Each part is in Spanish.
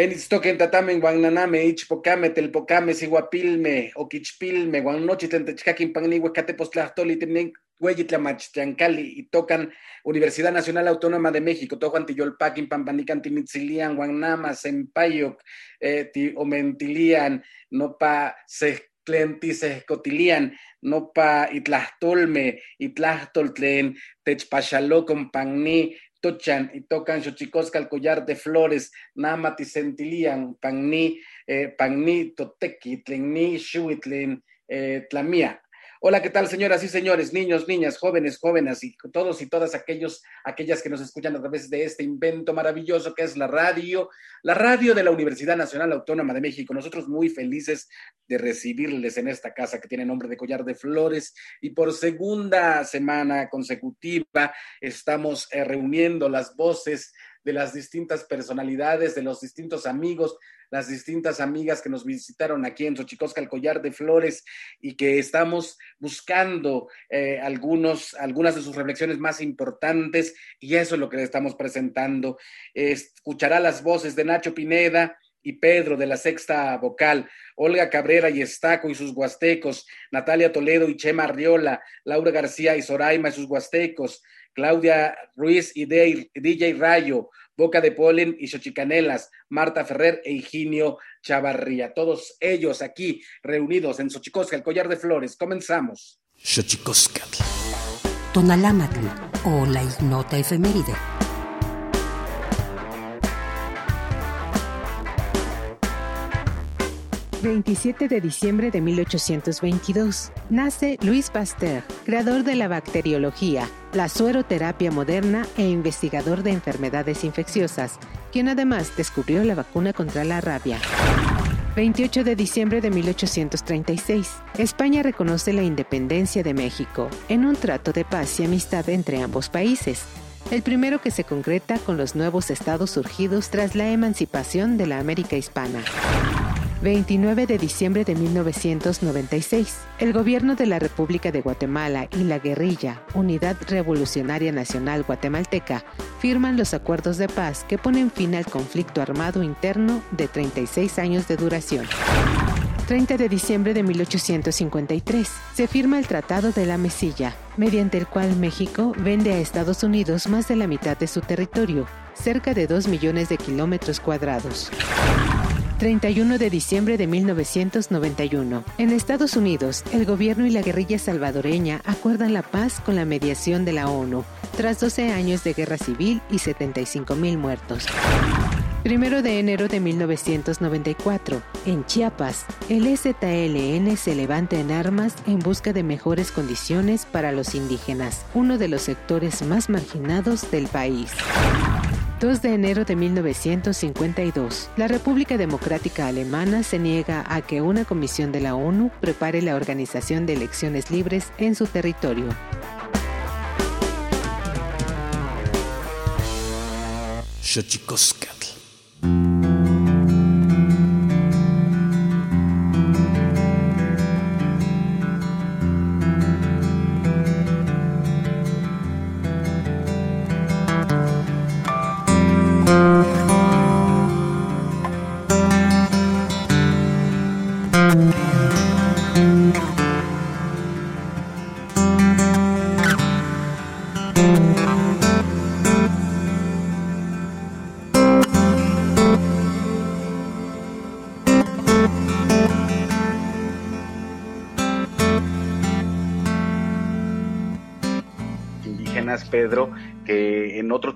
Kenitstoken tatamen guananame, ichpocame, telpocame, siguapilme, oquichpilme, guanochi, tentechcaquin, pagniwe, catepostlastoli, tenen Hueyitlamachtiancali y tocan Universidad Nacional Autónoma de México, Tojuan Tiyolpaquin, Pampanican, Timitzilian, Guanama, Sempayok, eh, Omentilian, Nopa Sescotilian, Nopa Itlastolme, Itlastoltlen, Techpachaló, Pagni, tochan y tocan xochicosca al collar de flores, namati sentilian, pagni, eh, pagni, totequi, tlenni, xuitlen, eh, tlamia. Hola, ¿qué tal, señoras y señores, niños, niñas, jóvenes, jóvenes y todos y todas aquellos, aquellas que nos escuchan a través de este invento maravilloso que es la radio, la radio de la Universidad Nacional Autónoma de México. Nosotros muy felices de recibirles en esta casa que tiene nombre de Collar de Flores y por segunda semana consecutiva estamos eh, reuniendo las voces de las distintas personalidades, de los distintos amigos, las distintas amigas que nos visitaron aquí en Xochicosca, el Collar de Flores, y que estamos buscando eh, algunos, algunas de sus reflexiones más importantes, y eso es lo que le estamos presentando. escuchará las voces de Nacho Pineda, y Pedro de la Sexta Vocal, Olga Cabrera y Estaco y sus huastecos, Natalia Toledo y Chema Arriola, Laura García y Soraima y sus huastecos, Claudia Ruiz y DJ Rayo, Boca de Polen y Xochicanelas, Marta Ferrer e Higinio Chavarría. Todos ellos aquí reunidos en Xochicosca, el collar de flores. Comenzamos. Xochicosca. Tonalámatl o la ignota efeméride. 27 de diciembre de 1822, nace Louis Pasteur, creador de la bacteriología, la sueroterapia moderna e investigador de enfermedades infecciosas, quien además descubrió la vacuna contra la rabia. 28 de diciembre de 1836, España reconoce la independencia de México en un trato de paz y amistad entre ambos países. el primero que se concreta con los nuevos estados surgidos tras la emancipación de la América hispana. 29 de diciembre de 1996, el gobierno de la República de Guatemala y la guerrilla Unidad Revolucionaria Nacional Guatemalteca firman los acuerdos de paz que ponen fin al conflicto armado interno de 36 años de duración. 30 de diciembre de 1853 se firma el Tratado de la Mesilla, mediante el cual México vende a Estados Unidos más de la mitad de su territorio, cerca de 2 millones de kilómetros cuadrados. 31 de diciembre de 1991. En Estados Unidos, el gobierno y la guerrilla salvadoreña acuerdan la paz con la mediación de la ONU, tras 12 años de guerra civil y 75 mil muertos. Primero de enero de 1994, en Chiapas, el EZLN se levanta en armas en busca de mejores condiciones para los indígenas, uno de los sectores más marginados del país. 2 de enero de 1952, la República Democrática Alemana se niega a que una comisión de la ONU prepare la organización de elecciones libres en su territorio.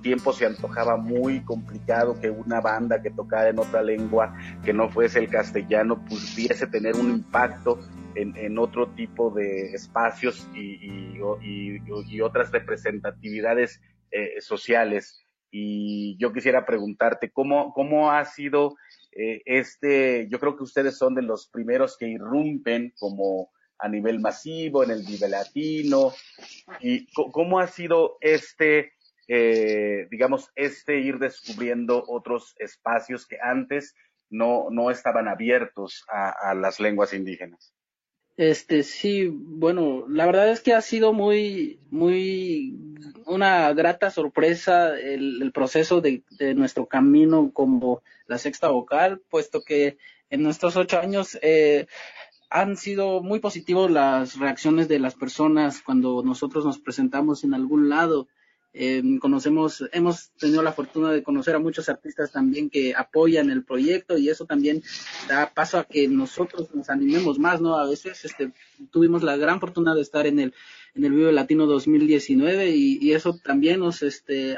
Tiempo se antojaba muy complicado que una banda que tocara en otra lengua que no fuese el castellano pudiese tener un impacto en, otro tipo de espacios y, otras representatividades eh, sociales. Y yo quisiera preguntarte, ¿cómo, cómo ha sido eh, este, yo creo que ustedes son de los primeros que irrumpen como a nivel masivo, en el nivel latino, y cómo ha sido este, eh, digamos, este ir descubriendo otros espacios que antes no, no estaban abiertos a, las lenguas indígenas. Este, sí, bueno, la verdad es que ha sido muy, muy, una grata sorpresa el, proceso de, de, nuestro camino como la sexta vocal, puesto que en nuestros ocho años eh, han sido muy positivos las reacciones de las personas cuando nosotros nos presentamos en algún lado. Eh, conocemos, hemos tenido la fortuna de conocer a muchos artistas también que apoyan el proyecto y eso también da paso a que nosotros nos animemos más, ¿no? A veces este, tuvimos la gran fortuna de estar en el, en el Vivo Latino 2019 y, y eso también nos, este,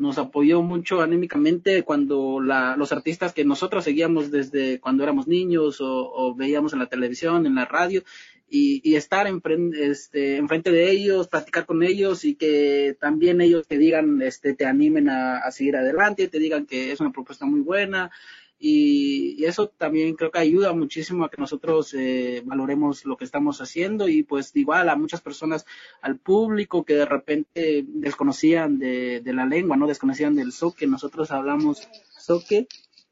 nos apoyó mucho anímicamente cuando la, los artistas que nosotros seguíamos desde cuando éramos niños o, veíamos en la televisión, en la radio, y, y estar enfrente, este, enfrente de ellos, platicar con ellos y que también ellos te digan, este, te animen a, seguir adelante, te digan que es una propuesta muy buena, y, eso también creo que ayuda muchísimo a que nosotros eh, valoremos lo que estamos haciendo y pues igual a muchas personas, al público que de repente desconocían de, de la lengua, no desconocían del soque, nosotros hablamos soque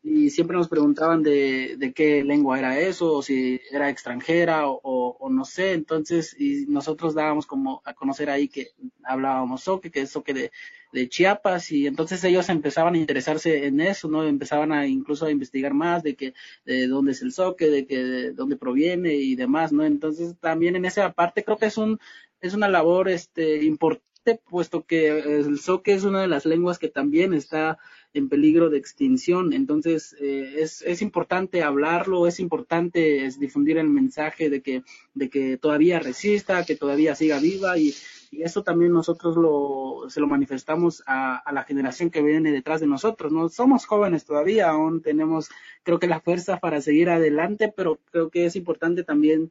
y siempre nos preguntaban de, de qué lengua era eso, o si era extranjera o, no sé, entonces y nosotros dábamos como a conocer ahí que hablábamos soque, que es soque de, de Chiapas y entonces ellos empezaban a interesarse en eso, ¿no? Empezaban a incluso a investigar más de que de dónde es el soque, de que de dónde proviene y demás, ¿no? Entonces también en esa parte creo que es un es una labor este importante puesto que el soque es una de las lenguas que también está en peligro de extinción. Entonces, eh, es, es importante hablarlo, es importante difundir el mensaje de que, de que todavía resista, que todavía siga viva y, y eso también nosotros lo, se lo manifestamos a, a, la generación que viene detrás de nosotros. No somos jóvenes todavía, aún tenemos, creo que la fuerza para seguir adelante, pero creo que es importante también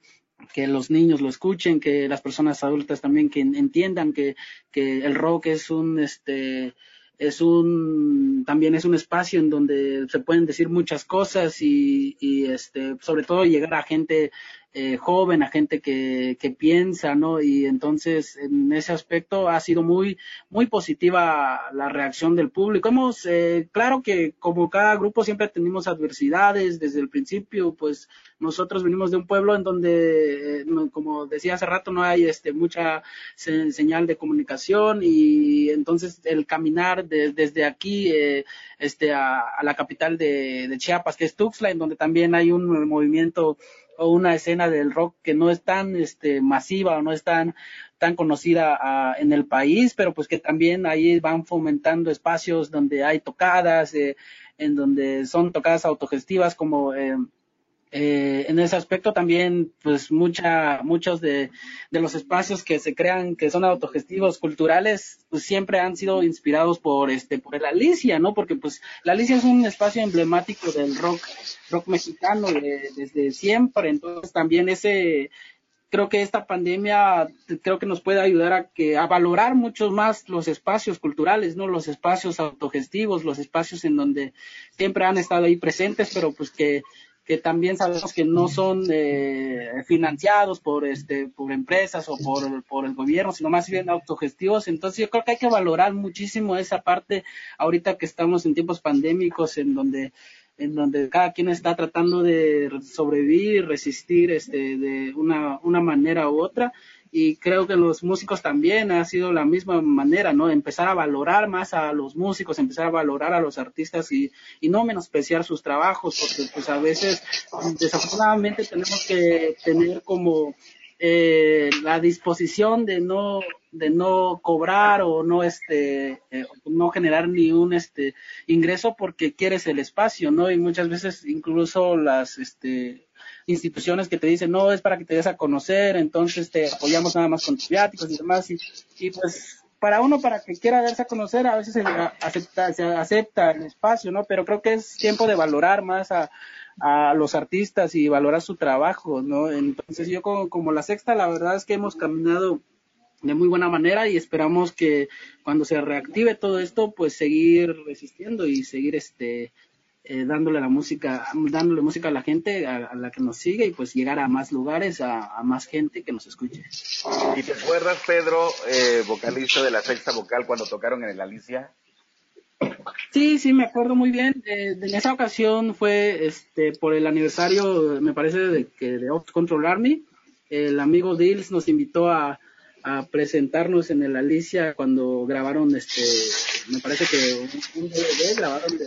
que los niños lo escuchen, que las personas adultas también que entiendan que, que el rock es un, este, es un también es un espacio en donde se pueden decir muchas cosas y, y este sobre todo llegar a gente eh, joven, a gente que, que, piensa, ¿no? Y entonces en ese aspecto ha sido muy, muy positiva la reacción del público. Hemos, eh, claro que como cada grupo siempre tenemos adversidades desde el principio, pues nosotros venimos de un pueblo en donde, eh, como decía hace rato, no hay este, mucha señal de comunicación y entonces el caminar desde aquí este, a, la capital de, de Chiapas, que es Tuxtla, en donde también hay un movimiento o una escena del rock que no es tan este, masiva o no es tan, tan conocida ah, en el país, pero pues que también ahí van fomentando espacios donde hay tocadas, eh, en donde son tocadas autogestivas como eh, eh, en ese aspecto también, pues mucha, muchos de, de, los espacios que se crean, que son autogestivos culturales, pues siempre han sido inspirados por este, por la Alicia, ¿no? Porque pues la Alicia es un espacio emblemático del rock, rock mexicano desde siempre, entonces también ese, creo que esta pandemia creo que nos puede ayudar a que a valorar mucho más los espacios culturales, ¿no? Los espacios autogestivos, los espacios en donde siempre han estado ahí presentes, pero pues que que también sabemos que no son eh, financiados por este por empresas o por, por el gobierno, sino más bien autogestivos. Entonces yo creo que hay que valorar muchísimo esa parte ahorita que estamos en tiempos pandémicos en donde en donde cada quien está tratando de sobrevivir, resistir este, de una, una manera u otra y creo que los músicos también ha sido la misma manera, ¿no? Empezar a valorar más a los músicos, empezar a valorar a los artistas y, y no menospreciar sus trabajos, porque pues a veces desafortunadamente tenemos que tener como eh, la disposición de no de no cobrar o no este eh, no generar ni un este ingreso porque quieres el espacio no y muchas veces incluso las este instituciones que te dicen, no, es para que te des a conocer, entonces te apoyamos nada más con tus y demás. Y, y pues para uno, para que quiera darse a conocer, a veces se acepta, se acepta el espacio, ¿no? Pero creo que es tiempo de valorar más a, a los artistas y valorar su trabajo, ¿no? Entonces yo como, como la sexta, la verdad es que hemos caminado de muy buena manera y esperamos que cuando se reactive todo esto, pues seguir resistiendo y seguir este eh, dándole la música, dándole música a la gente, a, la que nos sigue y pues llegar a más lugares, a, más gente que nos escuche. ¿Y te acuerdas, Pedro, eh, vocalista de la sexta vocal cuando tocaron en el Alicia? Sí, sí, me acuerdo muy bien. Eh, en esa ocasión fue este por el aniversario, me parece, de que de Ops Control Army. El amigo Dills nos invitó a, a presentarnos en el Alicia cuando grabaron este, me parece que un DVD grabaron de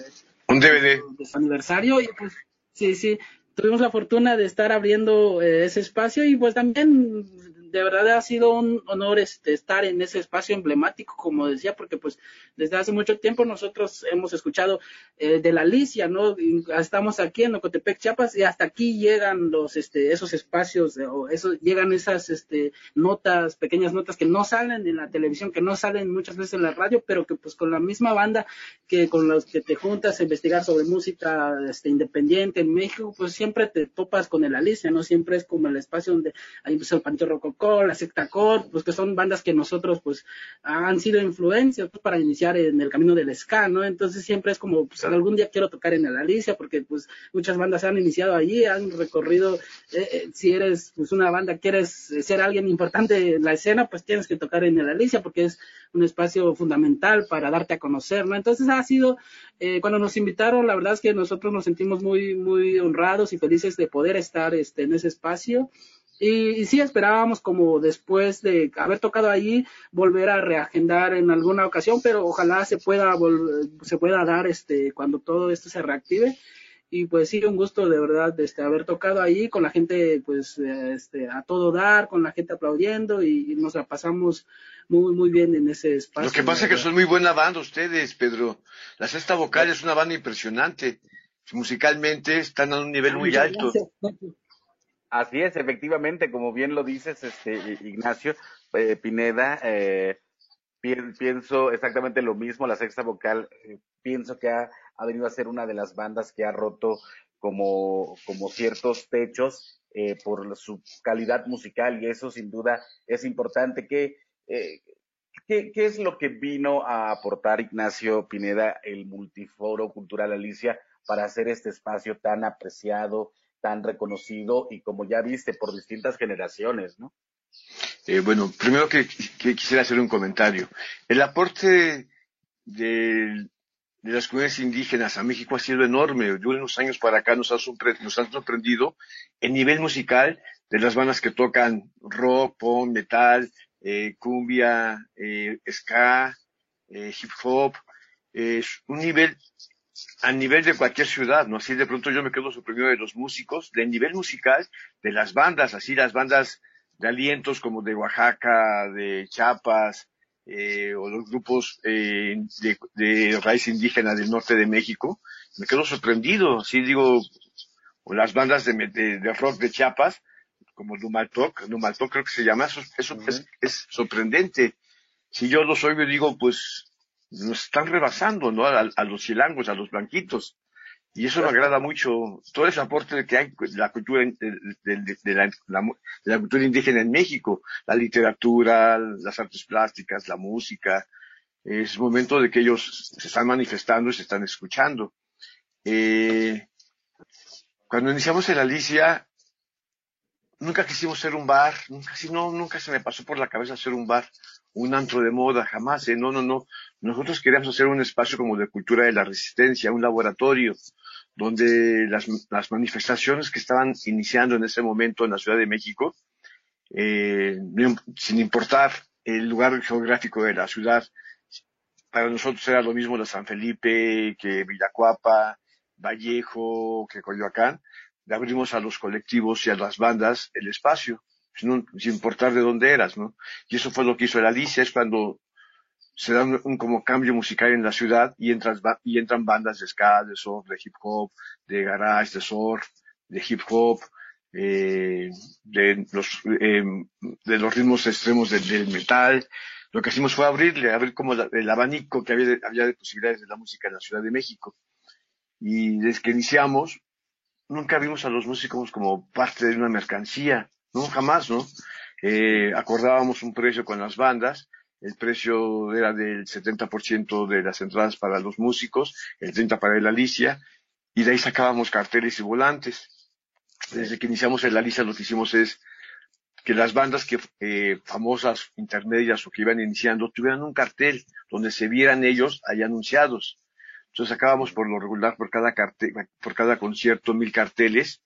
un DVD. De su aniversario y pues sí, sí, tuvimos la fortuna de estar abriendo eh, ese espacio y pues también de verdad ha sido un honor este, estar en ese espacio emblemático, como decía, porque pues desde hace mucho tiempo nosotros hemos escuchado eh, de la Alicia, ¿no? estamos aquí en Ocotepec, Chiapas, y hasta aquí llegan los, este, esos espacios, o eso, llegan esas, este, notas, pequeñas notas que no salen en la televisión, que no salen muchas veces en la radio, pero que pues con la misma banda que con los que te juntas a investigar sobre música este, independiente en México, pues siempre te topas con el Alicia, ¿no? Siempre es como el espacio donde hay pues, el Panteón Rococo la secta Core, pues que son bandas que nosotros pues han sido influencias para iniciar en el camino del ska, ¿no? Entonces siempre es como, pues algún día quiero tocar en el Alicia, porque pues muchas bandas han iniciado allí, han recorrido, eh, eh, si eres pues una banda, quieres ser alguien importante en la escena, pues tienes que tocar en el Alicia, porque es un espacio fundamental para darte a conocer, ¿no? Entonces ha sido, eh, cuando nos invitaron, la verdad es que nosotros nos sentimos muy, muy honrados y felices de poder estar este, en ese espacio. Y, sí esperábamos como después de haber tocado allí volver a reagendar en alguna ocasión, pero ojalá se pueda se pueda dar este cuando todo esto se reactive. Y pues sí, un gusto de verdad este, haber tocado ahí con la gente pues este, a todo dar, con la gente aplaudiendo y, nos la pasamos muy muy bien en ese espacio. Lo que pasa es que son muy buena banda ustedes, Pedro. La Sexta Vocal es una banda impresionante. Musicalmente están a un nivel muy alto. Así es, efectivamente, como bien lo dices, este Ignacio eh, Pineda, eh, pienso exactamente lo mismo, la sexta vocal, eh, pienso que ha, ha, venido a ser una de las bandas que ha roto como, como ciertos techos por su calidad musical y eso sin duda es importante. ¿Qué, eh, ¿qué, ¿Qué es lo que vino a aportar Ignacio Pineda, el Multiforo Cultural Alicia, para hacer este espacio tan apreciado? Tan reconocido y como ya viste por distintas generaciones, ¿no? Eh, bueno, primero que, quisiera hacer un comentario. El aporte de, las comunidades indígenas a México ha sido enorme. De unos años para acá nos, han sorprendido el nivel musical de las bandas que tocan rock, pop, metal, eh, cumbia, eh, ska, hip hop. Es un nivel a nivel de cualquier ciudad, ¿no? Así de pronto yo me quedo sorprendido de los músicos, del nivel musical, de las bandas, así las bandas de alientos como de Oaxaca, de Chiapas, eh, o los grupos eh, de, raíz indígena del norte de México, me quedo sorprendido, así digo, o las bandas de, rock de Chiapas, como Dumaltoc, Dumaltoc creo que se llama, eso, es, es, sorprendente. Si yo los oigo y digo, pues nos están rebasando, ¿no? A, los chilangos, a los blanquitos. Y eso me agrada mucho, todo ese aporte que hay de la cultura, de, la, cultura indígena en México, la literatura, las artes plásticas, la música. Es momento de que ellos se están manifestando y se están escuchando. Eh, cuando iniciamos en Alicia, nunca quisimos ser un bar, nunca, no, nunca se me pasó por la cabeza ser un bar un antro de moda, jamás, ¿eh? no, no, no. Nosotros queríamos hacer un espacio como de cultura de la resistencia, un laboratorio, donde las, las manifestaciones que estaban iniciando en ese momento en la Ciudad de México, eh, sin importar el lugar geográfico de la ciudad, para nosotros era lo mismo la San Felipe, que Villacuapa, Vallejo, que Coyoacán, le abrimos a los colectivos y a las bandas el espacio sin, importar de dónde eras, ¿no? Y eso fue lo que hizo el Alicia, es cuando se da un, como cambio musical en la ciudad y, entras, y entran bandas de ska, de surf, de hip hop, de garage, de surf, de hip hop, eh, de, los, eh, de los ritmos extremos del, metal. Lo que hicimos fue abrirle, abrir como el abanico que había había de posibilidades de la música en la Ciudad de México. Y desde que iniciamos, nunca vimos a los músicos como parte de una mercancía. No, jamás, ¿no? Eh, acordábamos un precio con las bandas, el precio era del 70% de las entradas para los músicos, el 30% para el Alicia, y de ahí sacábamos carteles y volantes. Desde que iniciamos el Alicia lo que hicimos es que las bandas que eh, famosas, intermedias o que iban iniciando tuvieran un cartel donde se vieran ellos ahí anunciados. Entonces sacábamos por lo regular por cada cartel, por cada concierto mil carteles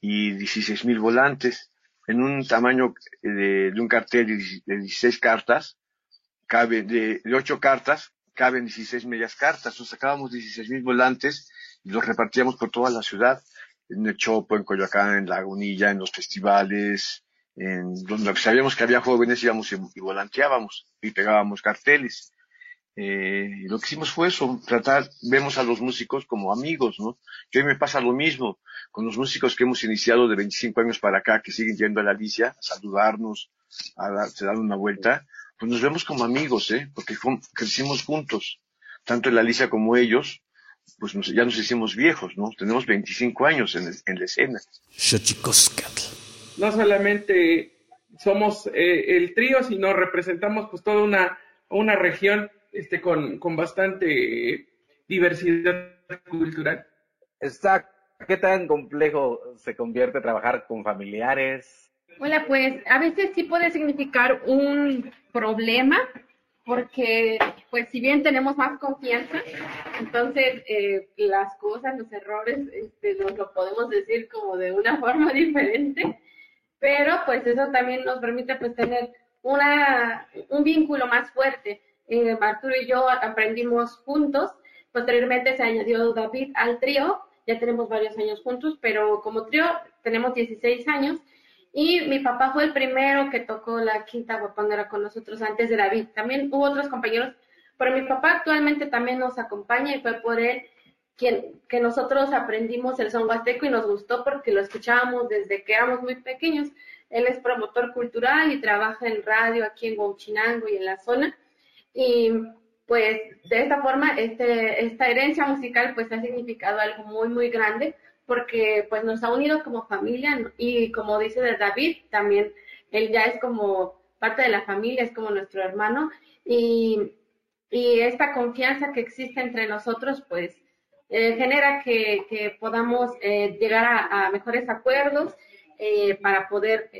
y 16 mil volantes en un tamaño de, un cartel de 16 cartas, cabe, de, de 8 cartas, caben 16 medias cartas. Entonces sacábamos 16 mil volantes y los repartíamos por toda la ciudad, en el Chopo, en Coyoacán, en Lagunilla, en los festivales, en donde sabíamos que había jóvenes íbamos y volanteábamos y pegábamos carteles. Eh, lo que hicimos fue eso, tratar, vemos a los músicos como amigos, ¿no? Que hoy me pasa lo mismo con los músicos que hemos iniciado de 25 años para acá, que siguen yendo a la Alicia, a saludarnos, a, dar, dar una vuelta, pues nos vemos como amigos, ¿eh? Porque crecimos juntos, tanto en la Alicia como ellos, pues ya nos hicimos viejos, ¿no? Tenemos 25 años en, en la escena. No solamente somos eh, el trío, sino representamos pues toda una, una región este, con, con bastante diversidad cultural. Está, ¿qué tan complejo se convierte trabajar con familiares? Hola, pues a veces sí puede significar un problema, porque pues si bien tenemos más confianza, entonces eh, las cosas, los errores, este, nos lo podemos decir como de una forma diferente, pero pues eso también nos permite pues tener una, un vínculo más fuerte eh, Arturo y yo aprendimos juntos. Posteriormente se añadió David al trío. Ya tenemos varios años juntos, pero como trío tenemos 16 años. Y mi papá fue el primero que tocó la quinta guapangara con nosotros antes de David. También hubo otros compañeros, pero mi papá actualmente también nos acompaña y fue por él quien, que nosotros aprendimos el son huasteco y nos gustó porque lo escuchábamos desde que éramos muy pequeños. Él es promotor cultural y trabaja en radio aquí en Huachinango y en la zona. Y pues de esta forma, este, esta herencia musical pues ha significado algo muy, muy grande porque pues nos ha unido como familia y como dice David, también él ya es como parte de la familia, es como nuestro hermano y, y esta confianza que existe entre nosotros pues eh, genera que, podamos eh, llegar a, mejores acuerdos eh, para poder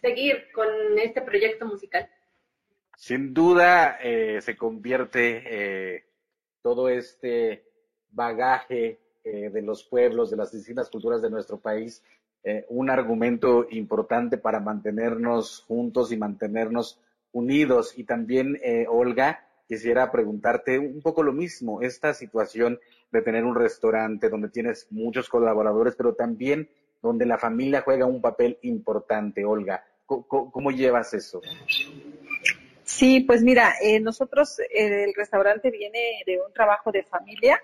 seguir con este proyecto musical. Sin duda se convierte todo este bagaje de los pueblos, de las distintas culturas de nuestro país, un argumento importante para mantenernos juntos y mantenernos unidos. Y también, Olga, quisiera preguntarte un poco lo mismo, esta situación de tener un restaurante donde tienes muchos colaboradores, pero también donde la familia juega un papel importante, Olga. ¿Cómo, llevas eso? Sí, pues mira, eh, nosotros, eh, el restaurante viene de un trabajo de familia.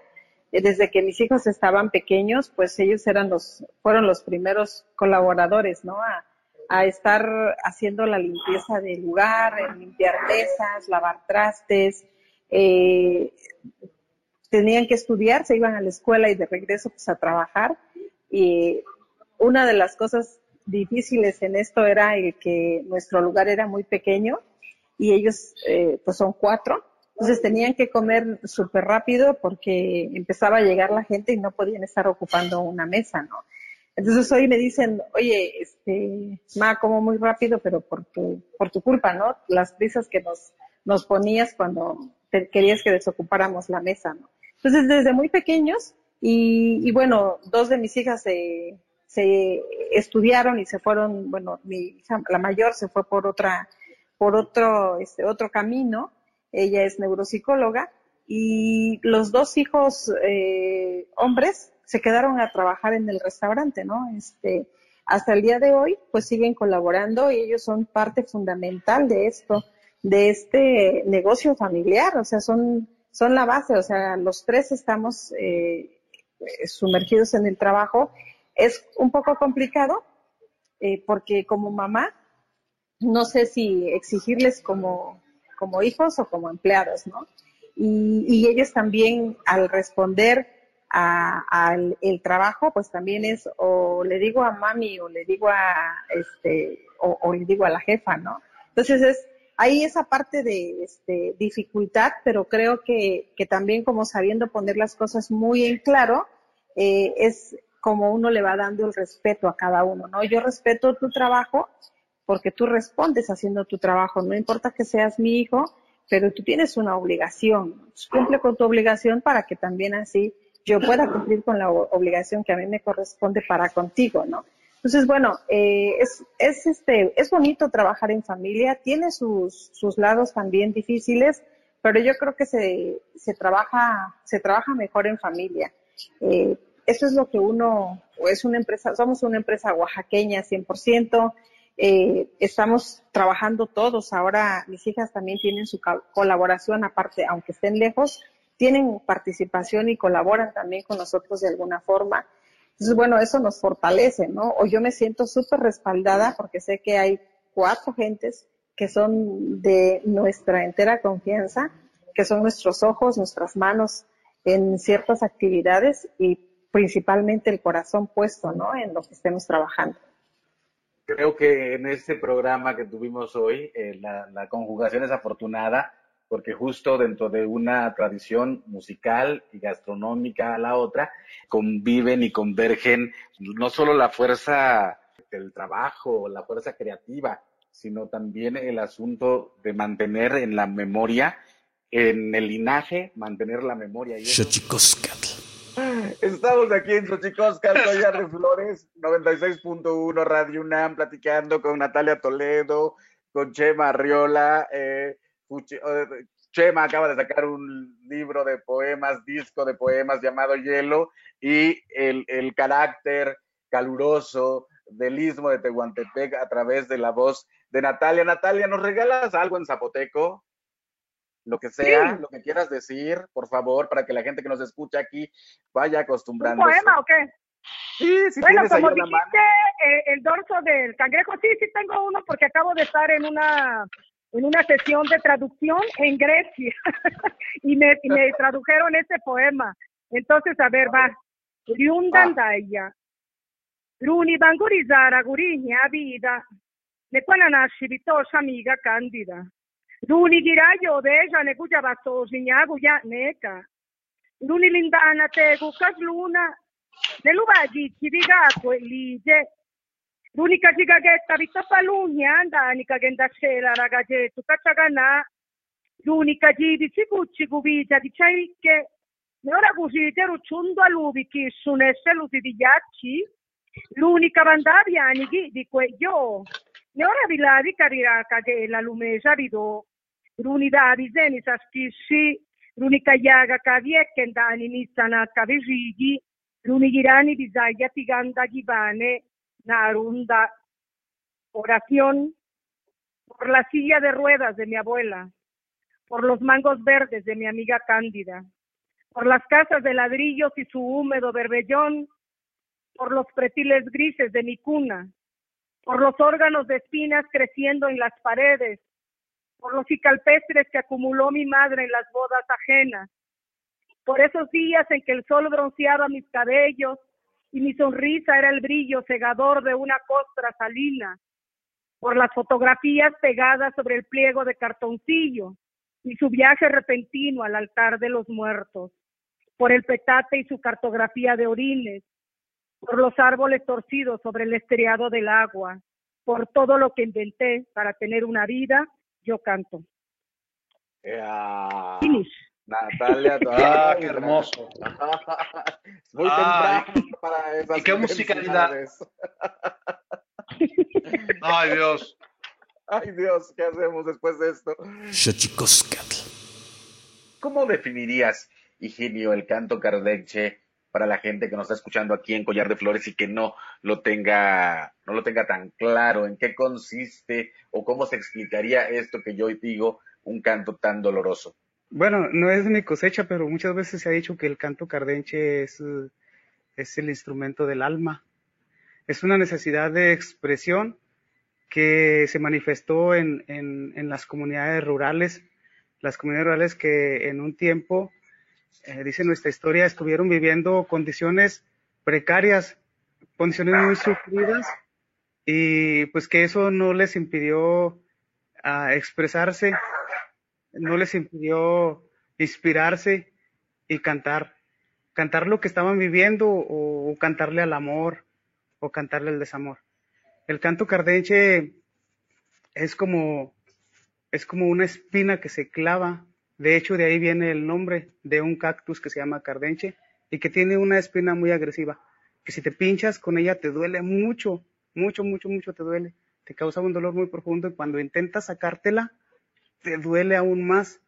Eh, desde que mis hijos estaban pequeños, pues ellos eran los, fueron los primeros colaboradores, ¿no? A, a estar haciendo la limpieza del lugar, limpiar mesas, lavar trastes. Eh, tenían que estudiar, se iban a la escuela y de regreso pues a trabajar. Y una de las cosas difíciles en esto era el que nuestro lugar era muy pequeño y ellos eh, pues son cuatro. Entonces tenían que comer súper rápido porque empezaba a llegar la gente y no podían estar ocupando una mesa, ¿no? Entonces hoy me dicen, oye, este, ma, como muy rápido, pero por tu, por tu culpa, ¿no? Las prisas que nos, nos ponías cuando querías que desocupáramos la mesa, ¿no? Entonces desde muy pequeños, y, y bueno, dos de mis hijas se, se estudiaron y se fueron, bueno, mi hija, la mayor se fue por otra, por otro, este, otro camino, ella es neuropsicóloga, y los dos hijos eh, hombres se quedaron a trabajar en el restaurante, ¿no? Este, hasta el día de hoy, pues siguen colaborando y ellos son parte fundamental de esto, de este negocio familiar, o sea, son, son la base, o sea, los tres estamos eh, sumergidos en el trabajo. Es un poco complicado eh, porque como mamá, no sé si exigirles como, como hijos o como empleados, ¿no? Y, ellos también al responder al el trabajo, pues también es o le digo a mami o le digo a este o, le digo a la jefa, ¿no? Entonces es hay esa parte de este, dificultad, pero creo que, que también como sabiendo poner las cosas muy en claro, eh, es como uno le va dando el respeto a cada uno, ¿no? Yo respeto tu trabajo porque tú respondes haciendo tu trabajo, no importa que seas mi hijo, pero tú tienes una obligación, cumple con tu obligación para que también así yo pueda cumplir con la obligación que a mí me corresponde para contigo, ¿no? Entonces, bueno, eh, es, es, este, es bonito trabajar en familia, tiene sus, sus lados también difíciles, pero yo creo que se, se, trabaja, se trabaja mejor en familia. Eh, eso es lo que uno, es una empresa, somos una empresa oaxaqueña 100%, eh, estamos trabajando todos, ahora mis hijas también tienen su colaboración aparte, aunque estén lejos, tienen participación y colaboran también con nosotros de alguna forma. Entonces, bueno, eso nos fortalece, ¿no? O yo me siento súper respaldada porque sé que hay cuatro gentes que son de nuestra entera confianza, que son nuestros ojos, nuestras manos en ciertas actividades y principalmente el corazón puesto, ¿no? En lo que estemos trabajando. Creo que en este programa que tuvimos hoy, eh, la, conjugación es afortunada porque justo dentro de una tradición musical y gastronómica a la otra, conviven y convergen no solo la fuerza del trabajo, la fuerza creativa, sino también el asunto de mantener en la memoria, en el linaje, mantener la memoria. Y Estamos aquí en Xochicoscatl, soy Arre Flores, 96.1 Radio UNAM, platicando con Natalia Toledo, con Chema Arriola, eh, Chema acaba de sacar un libro de poemas, disco de poemas llamado Hielo, y el, el carácter caluroso del istmo de Tehuantepec a través de la voz de Natalia. Natalia, ¿nos regalas algo en zapoteco? Lo que sea, lo que quieras decir, por favor, para que la gente que nos escucha aquí vaya acostumbrando. ¿Un poema o qué? Sí, sí, bueno, como dijiste, eh, el dorso del cangrejo, sí, sí tengo uno porque acabo de estar en una en una sesión de traducción en Grecia y, me, me tradujeron ese poema. Entonces, a ver, va. Riundandaya. Runi bangurizara gurinya vida. Ne kwana nashi bitosha amiga candida. Runigirayo odella nekuyabaso oxiñaguya neka. Runilindana tekukas luna nelubadikibigakue liye. Runikakikaketa vitapaluñanda nikakendachela gayetu kachagana. Runikayibichikuchikubilla dichaike. Neora chi ruchundo alubichi sunesse lupidiyachi. L'unica vandaviani di quei quello. Ne ora vi lavi cariraca che la lumesa ridò. L'unità di zeni sa stissi. L'unica iaga cavie che andani iniziano a cavesigi. L'unica irani di zaglia tiganda givane. Narunda. Oración por la silla de ruedas de mi abuela, por los mangos verdes de mi amiga Cándida, por las casas de ladrillos y su húmedo berbellón, por los pretiles grises de mi cuna, por los órganos de espinas creciendo en las paredes, por los cicalpestres que acumuló mi madre en las bodas ajenas, por esos días en que el sol bronceaba mis cabellos y mi sonrisa era el brillo cegador de una costra salina, por las fotografías pegadas sobre el pliego de cartoncillo y su viaje repentino al altar de los muertos, por el petate y su cartografía de orines, por los árboles torcidos sobre el estriado del agua, por todo lo que inventé para tener una vida, yo canto. Yeah. Finish. Natalia, Ah, qué hermoso. Es muy temprano para esas ¿y qué musicalidad? Ay, Dios. Ay, Dios, ¿qué hacemos después de esto? ¿Cómo definirías, Higinio, el canto cardenche para la gente que nos está escuchando aquí en Collar de Flores y que no lo tenga, no lo tenga tan claro? ¿En qué consiste o cómo se explicaría esto que yo digo, un canto tan doloroso? Bueno, no es mi cosecha, pero muchas veces se ha dicho que el canto cardenche es, es el instrumento del alma. Es una necesidad de expresión que se manifestó en, en, en las comunidades rurales, las comunidades rurales que en un tiempo, eh, dice nuestra historia, estuvieron viviendo condiciones precarias, condiciones muy sufridas, y pues que eso no les impidió ah, expresarse, no les impidió inspirarse y cantar, cantar lo que estaban viviendo o, cantarle al amor o cantarle al desamor. El canto cardenche es como, es como una espina que se clava. De hecho, de ahí viene el nombre de un cactus que se llama cardenche y que tiene una espina muy agresiva. Que si te pinchas con ella te duele mucho, mucho, mucho, mucho te duele. Te causa un dolor muy profundo y cuando intentas sacártela, te duele aún más.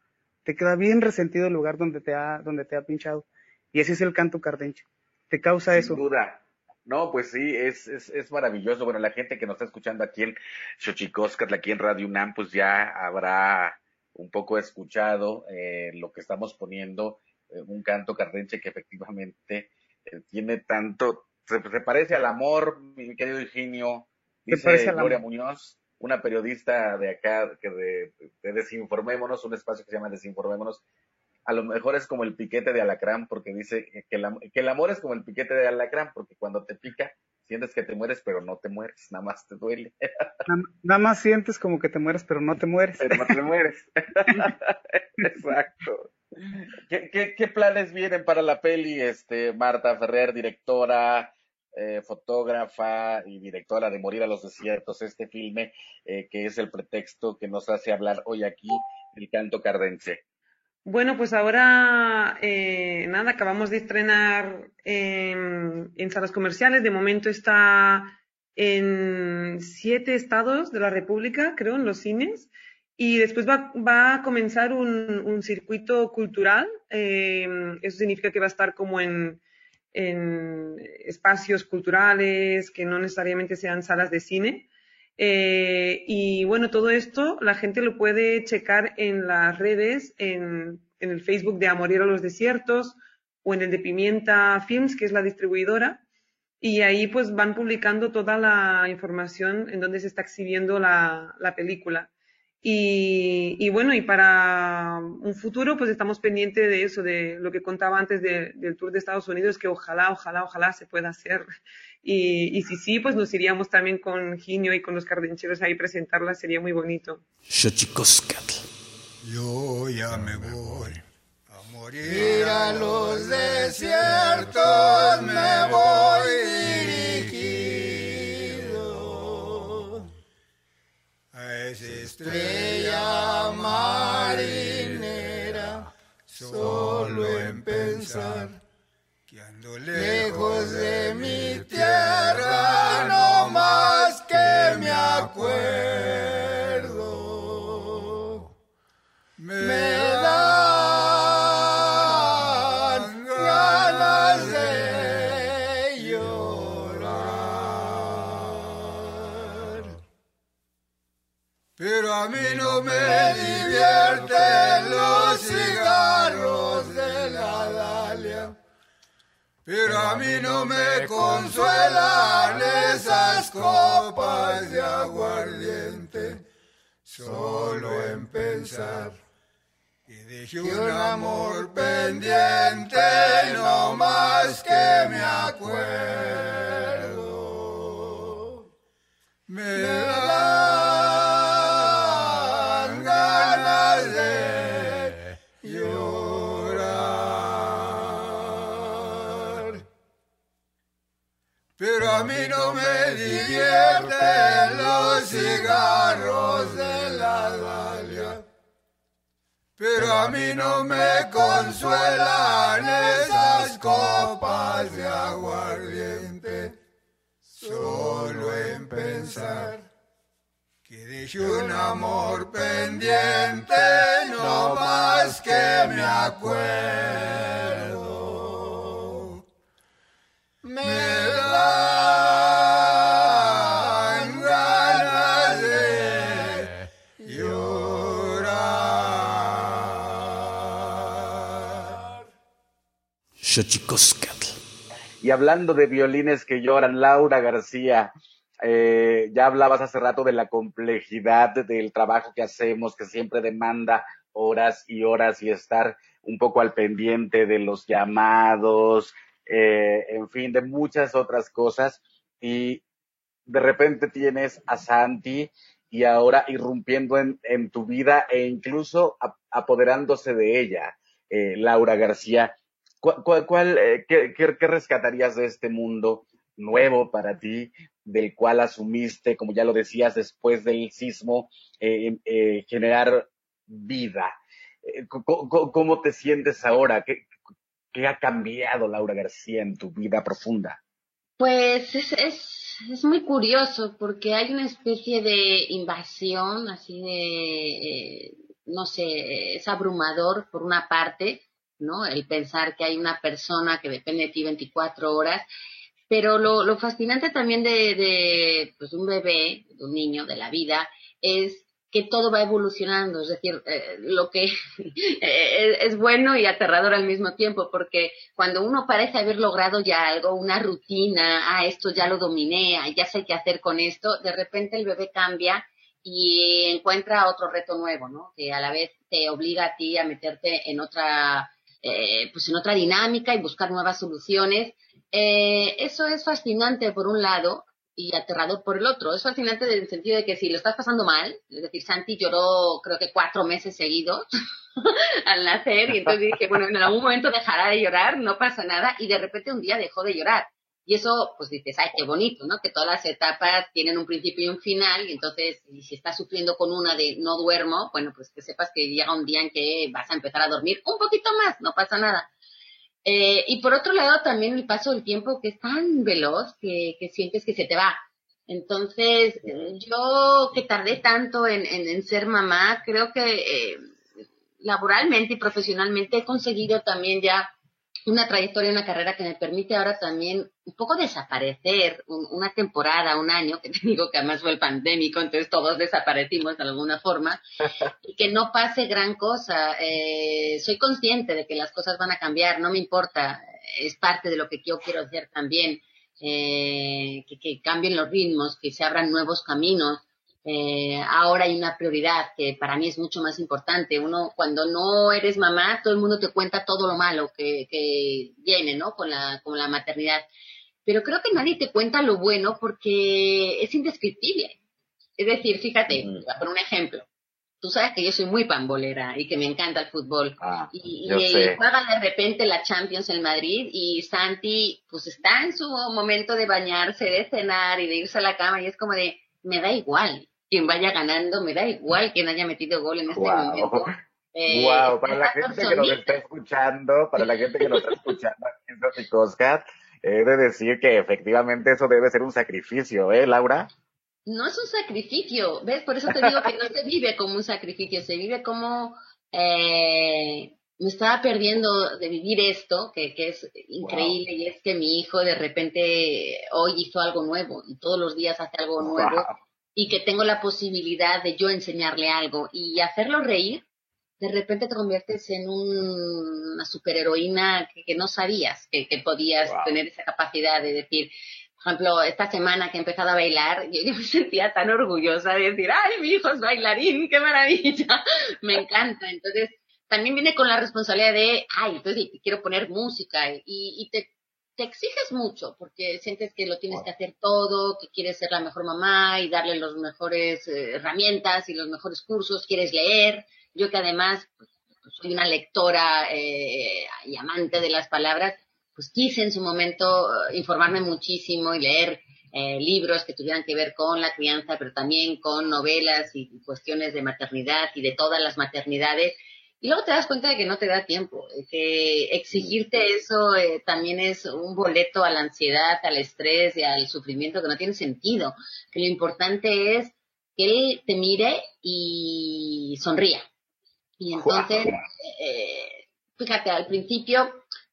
Te queda bien resentido el lugar donde te ha, donde te ha pinchado. Y ese es el canto cardenche. Te causa eso. Sin duda. No, pues sí, es, es, es maravilloso. Bueno, la gente que nos está escuchando aquí en Xochicóscatl, aquí en Radio UNAM, pues ya habrá un poco escuchado eh, lo que estamos poniendo, eh, un canto cardenche que efectivamente eh, tiene tanto, se, se parece al amor, mi querido Eugenio, dice Gloria. Muñoz, una periodista de acá, que de, de Desinformémonos, un espacio que se llama Desinformémonos, a lo mejor es como el piquete de alacrán, porque dice que el, am- que el amor es como el piquete de alacrán, porque cuando te pica, sientes que te mueres, pero no te mueres, nada más te duele, Nada, nada más sientes como que te mueres, pero no te mueres. pero no te mueres. Exacto. ¿Qué, qué, qué planes vienen para la peli, este, Marta Ferrer, directora, eh, fotógrafa y directora de Morir a los Desiertos, este filme eh, que es el pretexto que nos hace hablar hoy aquí, el canto cardense? Bueno, pues ahora, eh, nada, acabamos de estrenar en, en salas comerciales. De momento está en siete estados de la República, creo, en los cines. Y después va, a comenzar un, circuito cultural. eh, eso significa que va a estar como en espacios culturales que no necesariamente sean salas de cine. Eh, y bueno, todo esto la gente lo puede checar en las redes, en, en el Facebook de A Morir a los Desiertos o en el de Pimienta Films, que es la distribuidora. Y ahí pues van publicando toda la información en donde se está exhibiendo la, la película. Y, y bueno, y para un futuro pues estamos pendientes de eso, de lo que contaba antes de- del tour de Estados Unidos, que ojalá, ojalá, ojalá se pueda hacer. Y, y si sí, pues nos iríamos también con Ginio y con los cardencheros ahí presentarla, sería muy bonito. Yo ya me voy. A morir a los desiertos me voy dirigido. A esa estrella marinera, solo en pensar lejos de mi tierra, no más que me acuerdo. Me dan ganas de llorar. Pero a mí no me divierten los cigarros de la Dalia. Pero a mí no me consuelan esas copas de aguardiente. Solo en pensar que dejé un amor pendiente, no más que me acuerdo. Me a mí no me divierten los cigarros de la Dalia. Pero a mí no me consuelan esas copas de aguardiente. Solo en pensar que dejé un amor pendiente, no más que me acuerdo. Y hablando de violines que lloran, Laura García, eh, ya hablabas hace rato de la complejidad del trabajo que hacemos, que siempre demanda horas y horas y estar un poco al pendiente de los llamados, eh, en fin, de muchas otras cosas. Y de repente tienes a Santi y ahora irrumpiendo en, tu vida e incluso ap- apoderándose de ella, eh, Laura García. ¿Cuál, cuál- eh, qué, rescatarías de este mundo nuevo para ti, del cual asumiste, como ya lo decías, después del sismo, eh, eh, generar vida? ¿Cómo te sientes ahora? ¿Qué, ¿Qué ha cambiado, Laura García, en tu vida profunda? Pues es, es, es muy curioso porque hay una especie de invasión, así de, no sé, es abrumador por una parte, ¿no? El pensar que hay una persona que depende de ti 24 horas, pero lo, lo fascinante también de, de pues, un bebé, de un niño, de la vida, es que todo va evolucionando, es decir, eh, lo que eh, es bueno y aterrador al mismo tiempo, porque cuando uno parece haber logrado ya algo, una rutina, ah, esto ya lo dominé, ah, ya sé qué hacer con esto, de repente el bebé cambia y encuentra otro reto nuevo, ¿no? Que a la vez te obliga a ti a meterte en otra, eh, pues en otra dinámica y buscar nuevas soluciones. Eh, eso es fascinante por un lado y aterrador por el otro. Es fascinante en el sentido de que si lo estás pasando mal, es decir, Santi lloró creo que cuatro meses seguidos al nacer y entonces dije, bueno, en algún momento dejará de llorar, no pasa nada y de repente un día dejó de llorar. Y eso, pues dices, ay, qué bonito, ¿no? Que todas las etapas tienen un principio y un final, y entonces, y si estás sufriendo con una de no duermo, bueno, pues que sepas que llega un día en que vas a empezar a dormir un poquito más, no pasa nada. Eh, y por otro lado, también el paso del tiempo que es tan veloz que, que sientes que se te va. Entonces, yo que tardé tanto en, en, en ser mamá, creo que eh, laboralmente y profesionalmente he conseguido también ya una trayectoria, una carrera que me permite ahora también un poco desaparecer un- una temporada, un año, que te digo que además fue el pandémico, entonces todos desaparecimos de alguna forma, y que no pase gran cosa. Eh, soy consciente de que las cosas van a cambiar, no me importa, es parte de lo que yo quiero hacer también, eh, que, que cambien los ritmos, que se abran nuevos caminos. Eh, ahora hay una prioridad que para mí es mucho más importante. Uno, cuando no eres mamá, todo el mundo te cuenta todo lo malo que, que viene, ¿no? Con la, con la maternidad. Pero creo que nadie te cuenta lo bueno porque es indescriptible. Es decir, fíjate, a poner un ejemplo. tú sabes que yo soy muy pambolera y que me encanta el fútbol. Ah, y, y sé. juega de repente la Champions en Madrid y Santi pues está en su momento de bañarse, de cenar y de irse a la cama y es como de, me da igual quien vaya ganando, me da igual quien haya metido gol en este Wow. momento. Eh, wow, para la gente que nos está escuchando, para la gente que nos está escuchando aquí en he de decir que efectivamente eso debe ser un sacrificio, ¿eh, Laura? No es un sacrificio, ¿ves? Por eso te digo que no se vive como un sacrificio, se vive como eh, me estaba perdiendo de vivir esto, que, que es increíble, y es que mi hijo de repente hoy hizo algo nuevo y todos los días hace algo nuevo Wow. Y que tengo la posibilidad de yo enseñarle algo y hacerlo reír, de repente te conviertes en un- una superheroína que, que no sabías que, que podías Wow. tener esa capacidad de decir, por ejemplo, esta semana que he empezado a bailar, yo, yo me sentía tan orgullosa de decir, ay, mi hijo es bailarín, qué maravilla, me encanta. Entonces, también viene con la responsabilidad de, ay, entonces quiero poner música y, y te, te exiges mucho porque sientes que lo tienes que hacer todo, que quieres ser la mejor mamá y darle las mejores eh, herramientas y los mejores cursos, quieres leer. Yo que además pues, soy una lectora eh, y amante de las palabras, pues quise en su momento eh, informarme muchísimo y leer eh, libros que tuvieran que ver con la crianza, pero también con novelas y cuestiones de maternidad y de todas las maternidades. Y luego te das cuenta de que no te da tiempo, que exigirte eso eh, también es un boleto a la ansiedad, al estrés y al sufrimiento que no tiene sentido. Que lo importante es que él te mire y sonría. Y entonces, eh, fíjate, al principio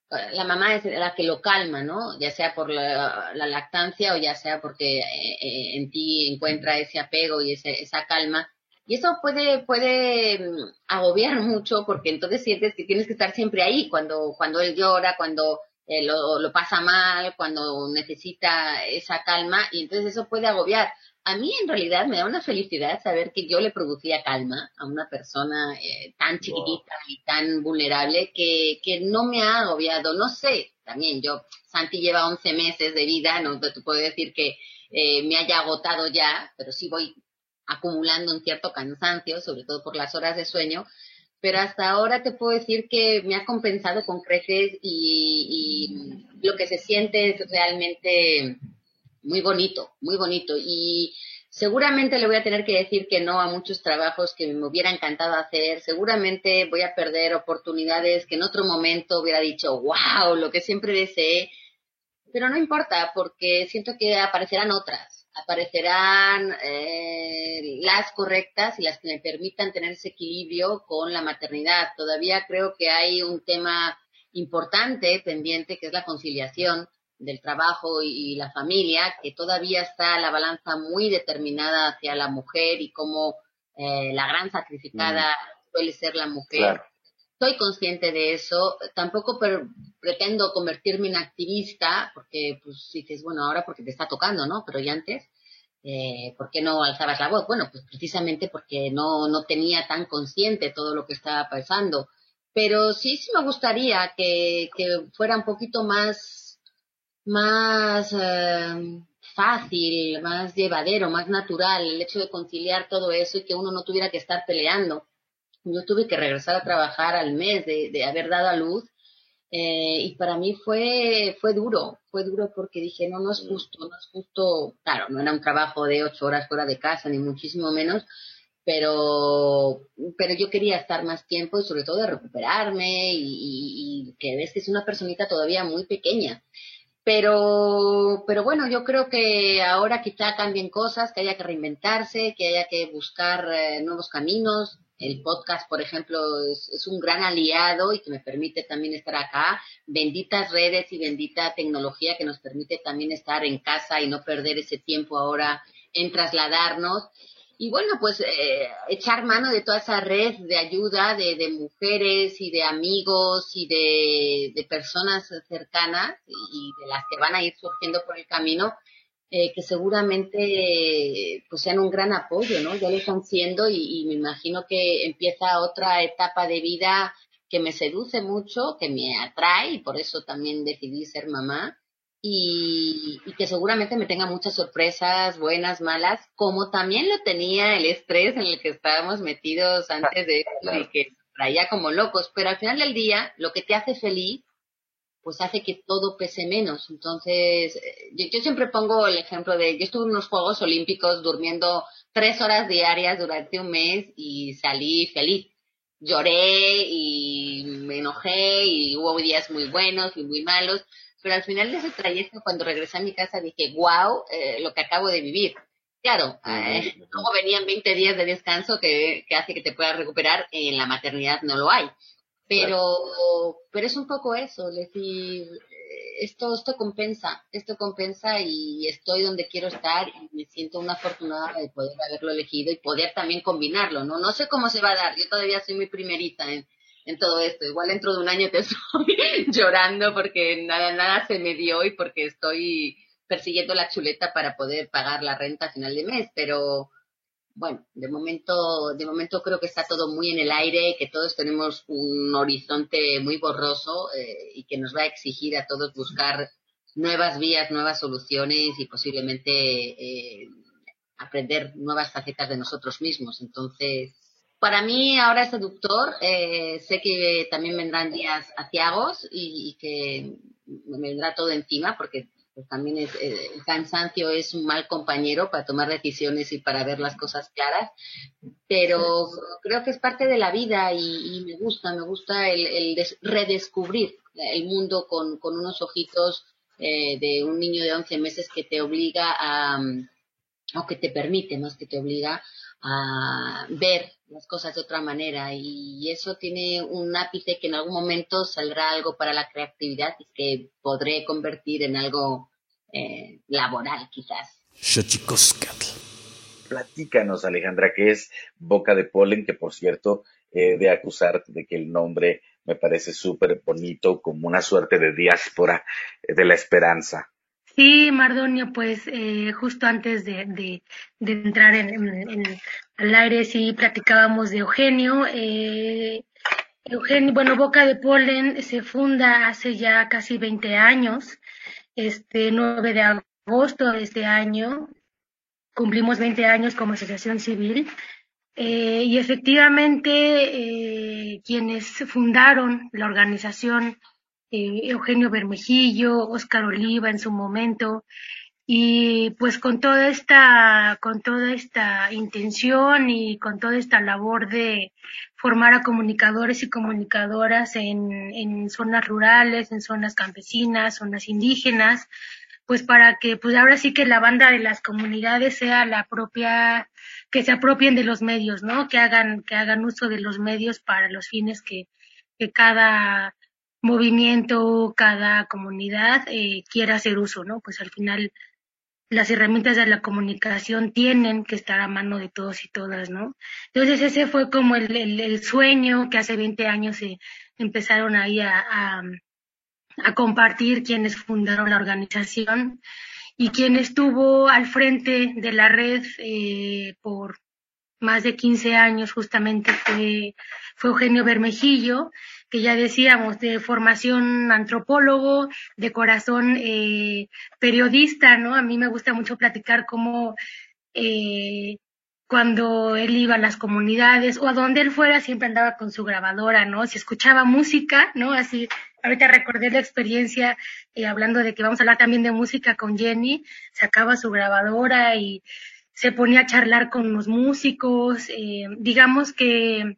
eh, la mamá es la que lo calma, ¿no? Ya sea por la, la lactancia o ya sea porque eh, en ti encuentra ese apego y ese, esa calma. Y eso puede, puede mm, agobiar mucho porque entonces sientes que tienes que estar siempre ahí cuando, cuando él llora, cuando eh, lo, lo pasa mal, cuando necesita esa calma y entonces eso puede agobiar. A mí en realidad me da una felicidad saber que yo le producía calma a una persona eh, tan chiquitita y tan vulnerable que, que no me ha agobiado. No sé, también yo, Santi lleva 11 meses de vida, no te, te puedo decir que eh, me haya agotado ya, pero sí voy acumulando un cierto cansancio, sobre todo por las horas de sueño, pero hasta ahora te puedo decir que me ha compensado con creces y, lo que se siente es realmente muy bonito, muy bonito. Y seguramente le voy a tener que decir que no a muchos trabajos que me hubiera encantado hacer. Seguramente voy a perder oportunidades que en otro momento hubiera dicho, wow, lo que siempre deseé. Pero no importa, porque siento que aparecerán otras. Aparecerán eh, las correctas y las que me permitan tener ese equilibrio con la maternidad. Todavía creo que hay un tema importante pendiente que es la conciliación del trabajo y, y la familia, que todavía está la balanza muy determinada hacia la mujer y como eh, la gran sacrificada suele ser la mujer. Claro. Soy consciente de eso, tampoco pretendo convertirme en activista, porque pues dices, bueno, ahora porque te está tocando, ¿no? Pero ya antes, eh, ¿por qué no alzabas la voz? Bueno, pues precisamente porque no, no tenía tan consciente todo lo que estaba pasando. Pero sí, sí me gustaría que, que fuera un poquito más, más eh, fácil, más llevadero, más natural el hecho de conciliar todo eso y que uno no tuviera que estar peleando. Yo tuve que regresar a trabajar al mes de, de haber dado a luz eh, y para mí fue, fue duro, fue duro porque dije, no, no es justo, no es justo, claro, no era un trabajo de ocho horas fuera de casa, ni muchísimo menos, pero, pero yo quería estar más tiempo y sobre todo de recuperarme y, y- y que ves que es una personita todavía muy pequeña. Pero, pero bueno, yo creo que ahora quizá cambien cosas, que haya que reinventarse, que haya que buscar eh, nuevos caminos. El podcast, por ejemplo, es, un gran aliado y que me permite también estar acá. Benditas redes y bendita tecnología que nos permite también estar en casa y no perder ese tiempo ahora en trasladarnos. Y bueno, pues eh, echar mano de toda esa red de ayuda de, de mujeres y de amigos y de, de personas cercanas y de las que van a ir surgiendo por el camino, eh, que seguramente pues sean un gran apoyo, ¿no? Ya lo están siendo y, y me imagino que empieza otra etapa de vida que me seduce mucho, que me atrae y por eso también decidí ser mamá. Y, que seguramente me tenga muchas sorpresas, buenas, malas, como también lo tenía el estrés en el que estábamos metidos antes de esto y que traía como locos, pero al final del día lo que te hace feliz pues hace que todo pese menos. Entonces, eh, yo, yo, siempre pongo el ejemplo de, yo estuve en unos Juegos Olímpicos durmiendo tres horas diarias durante un mes y salí feliz. Lloré y me enojé y hubo días muy buenos y muy malos, pero al final de ese trayecto, cuando regresé a mi casa, dije, wow, eh, lo que acabo de vivir. Claro, eh, como venían 20 días de descanso que, que hace que te puedas recuperar, en la maternidad no lo hay. Pero, pero es un poco eso, decir, esto, esto compensa, esto compensa y estoy donde quiero estar y me siento una afortunada de poder haberlo elegido y poder también combinarlo, ¿no? No sé cómo se va a dar, yo todavía soy muy primerita en, en todo esto. Igual dentro de un año te estoy llorando porque nada, nada se me dio y porque estoy persiguiendo la chuleta para poder pagar la renta a final de mes, pero bueno, de momento, de momento creo que está todo muy en el aire, que todos tenemos un horizonte muy borroso eh, y que nos va a exigir a todos buscar nuevas vías, nuevas soluciones y posiblemente eh, aprender nuevas facetas de nosotros mismos. Entonces, para mí ahora es seductor. Eh, sé que también vendrán días aciagos y, y que me vendrá todo encima porque pues también es, eh, el cansancio es un mal compañero para tomar decisiones y para ver las cosas claras, pero creo que es parte de la vida y, me gusta, me gusta el, redescubrir el mundo con, unos ojitos eh, de un niño de 11 meses que te obliga a, o que te permite más que te obliga a ver las cosas de otra manera y eso tiene un ápice que en algún momento saldrá algo para la creatividad y que podré convertir en algo eh, laboral quizás. Platícanos, Alejandra, ¿qué es Boca de Polen? Que por cierto, eh, de acusarte de que el nombre me parece súper bonito, como una suerte de diáspora eh, de la esperanza. Sí, Mardonio, pues eh, justo antes de, entrar en, al aire, sí platicábamos de Eugenio. Eh, Eugenio, bueno, Boca de Polen se funda hace ya casi 20 años, este 9 de agosto de este año. Cumplimos 20 años como asociación civil. Eh, y efectivamente, quienes fundaron la organización eh, Eugenio Bermejillo, Oscar Oliva en su momento, y pues con toda esta, con toda esta intención y con toda esta labor de formar a comunicadores y comunicadoras en, zonas rurales, en zonas campesinas, zonas indígenas, pues para que pues ahora sí que la banda de las comunidades sea la propia que se apropien de los medios, ¿no? Que hagan que hagan uso de los medios para los fines que, que cada movimiento, cada comunidad eh, quiera hacer uso, ¿no? Pues al final las herramientas de la comunicación tienen que estar a mano de todos y todas, ¿no? Entonces ese fue como el, el, sueño que hace 20 años se empezaron ahí a, a, compartir quienes fundaron la organización y quien estuvo al frente de la red eh, por más de 15 años justamente fue, fue Eugenio Bermejillo, que ya decíamos, de formación antropólogo, de corazón eh, periodista, ¿no? A mí me gusta mucho platicar cómo eh, cuando él iba a las comunidades o a donde él fuera siempre andaba con su grabadora, ¿no? Si escuchaba música, ¿no? Así, ahorita recordé la experiencia eh, hablando de que vamos a hablar también de música con Jenny, sacaba su grabadora y se ponía a charlar con los músicos, digamos que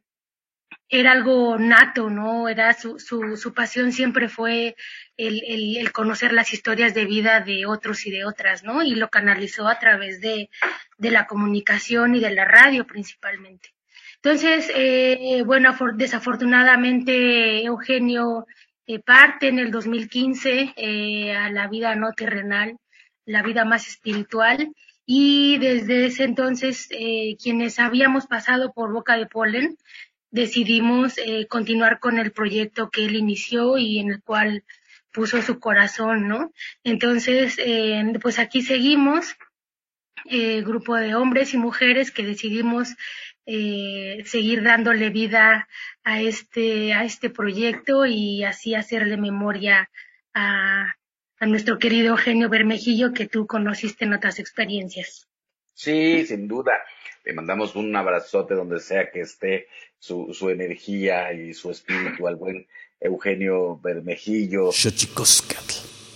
era algo nato, ¿no? Era su, su, su pasión siempre fue el, el, el, conocer las historias de vida de otros y de otras, ¿no? Y lo canalizó a través de, de la comunicación y de la radio principalmente. Entonces, eh, bueno, desafortunadamente Eugenio eh, parte en el 2015 eh, a la vida no terrenal, la vida más espiritual, y desde ese entonces quienes habíamos pasado por Boca de Polen, decidimos eh, continuar con el proyecto que él inició y en el cual puso su corazón, ¿no? Entonces, eh, pues aquí seguimos, eh, grupo de hombres y mujeres que decidimos eh, seguir dándole vida a este, a este proyecto y así hacerle memoria a, a nuestro querido Eugenio Bermejillo que tú conociste en otras experiencias. Sí, sin duda. Le mandamos un abrazote donde sea que esté su, su energía y su espíritu al buen Eugenio Bermejillo.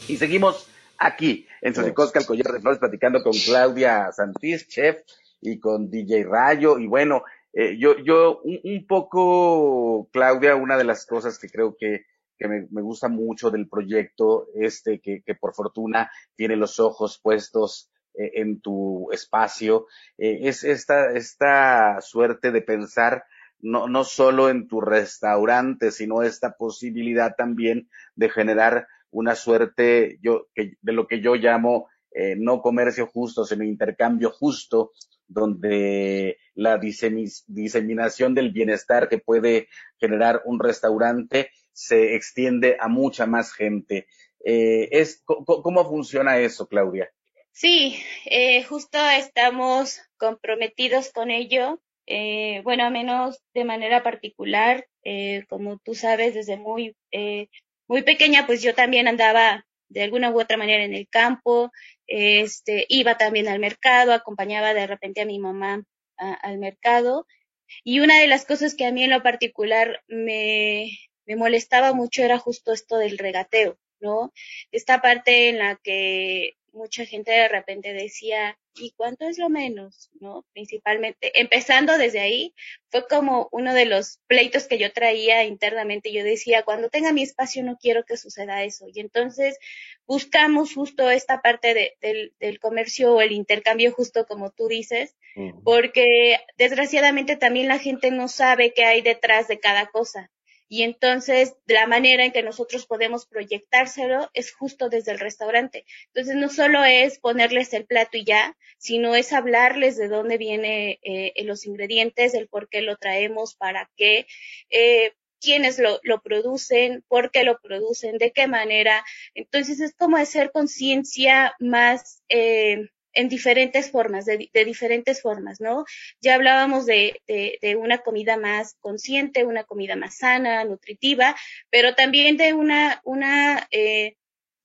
Y seguimos aquí en Xochicosca, el collar de flores, platicando con Claudia Santís, chef, y con DJ Rayo. Y bueno, eh, yo, yo un, un, poco, Claudia, una de las cosas que creo que, que me, me, gusta mucho del proyecto, este que, que por fortuna tiene los ojos puestos eh, en tu espacio, eh, es esta, esta suerte de pensar no, no solo en tu restaurante, sino esta posibilidad también de generar una suerte yo, que, de lo que yo llamo eh, no comercio justo, sino intercambio justo, donde la diseminación del bienestar que puede generar un restaurante se extiende a mucha más gente. Eh, es, ¿Cómo funciona eso, Claudia? Sí, eh, justo estamos comprometidos con ello. Eh, bueno, a menos de manera particular, eh, como tú sabes, desde muy, eh, muy pequeña, pues yo también andaba de alguna u otra manera en el campo, este, iba también al mercado, acompañaba de repente a mi mamá al mercado. Y una de las cosas que a mí en lo particular me, me molestaba mucho era justo esto del regateo, ¿no? Esta parte en la que mucha gente de repente decía, ¿y cuánto es lo menos? ¿No? Principalmente, empezando desde ahí, fue como uno de los pleitos que yo traía internamente. Yo decía, cuando tenga mi espacio no quiero que suceda eso. Y entonces buscamos justo esta parte de, del, del, comercio o el intercambio justo como tú dices, porque desgraciadamente también la gente no sabe qué hay detrás de cada cosa. Y entonces la manera en que nosotros podemos proyectárselo es justo desde el restaurante. Entonces no solo es ponerles el plato y ya, sino es hablarles de dónde vienen eh, los ingredientes, el por qué lo traemos, para qué, eh, quiénes lo, lo, producen, por qué lo producen, de qué manera. Entonces es como hacer conciencia más eh, en diferentes formas, de, diferentes formas, ¿no? Ya hablábamos de, de, de, una comida más consciente, una comida más sana, nutritiva, pero también de una, una, eh,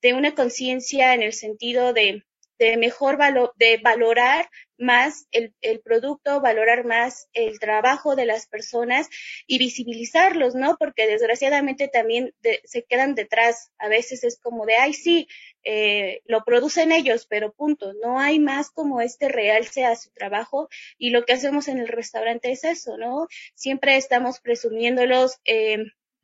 de una conciencia en el sentido de, de mejor valor, de valorar más el, el, producto, valorar más el trabajo de las personas y visibilizarlos, ¿no? Porque desgraciadamente también de, se quedan detrás. A veces es como de, ay, sí, eh, lo producen ellos, pero punto. No hay más como este realce a su trabajo y lo que hacemos en el restaurante es eso, ¿no? Siempre estamos presumiéndolos. Eh,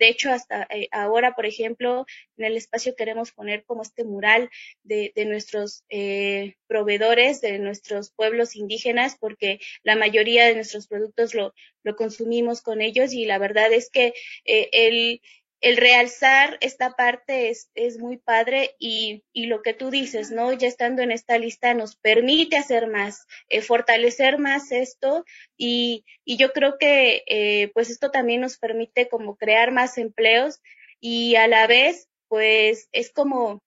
de hecho, hasta eh, ahora, por ejemplo, en el espacio queremos poner como este mural de, de nuestros eh, proveedores, de nuestros pueblos indígenas, porque la mayoría de nuestros productos lo, lo consumimos con ellos y la verdad es que eh, el, el realzar esta parte es, es muy padre y, y, lo que tú dices, ¿no? Ya estando en esta lista nos permite hacer más, eh, fortalecer más esto y, y yo creo que eh, pues esto también nos permite como crear más empleos y a la vez pues es como,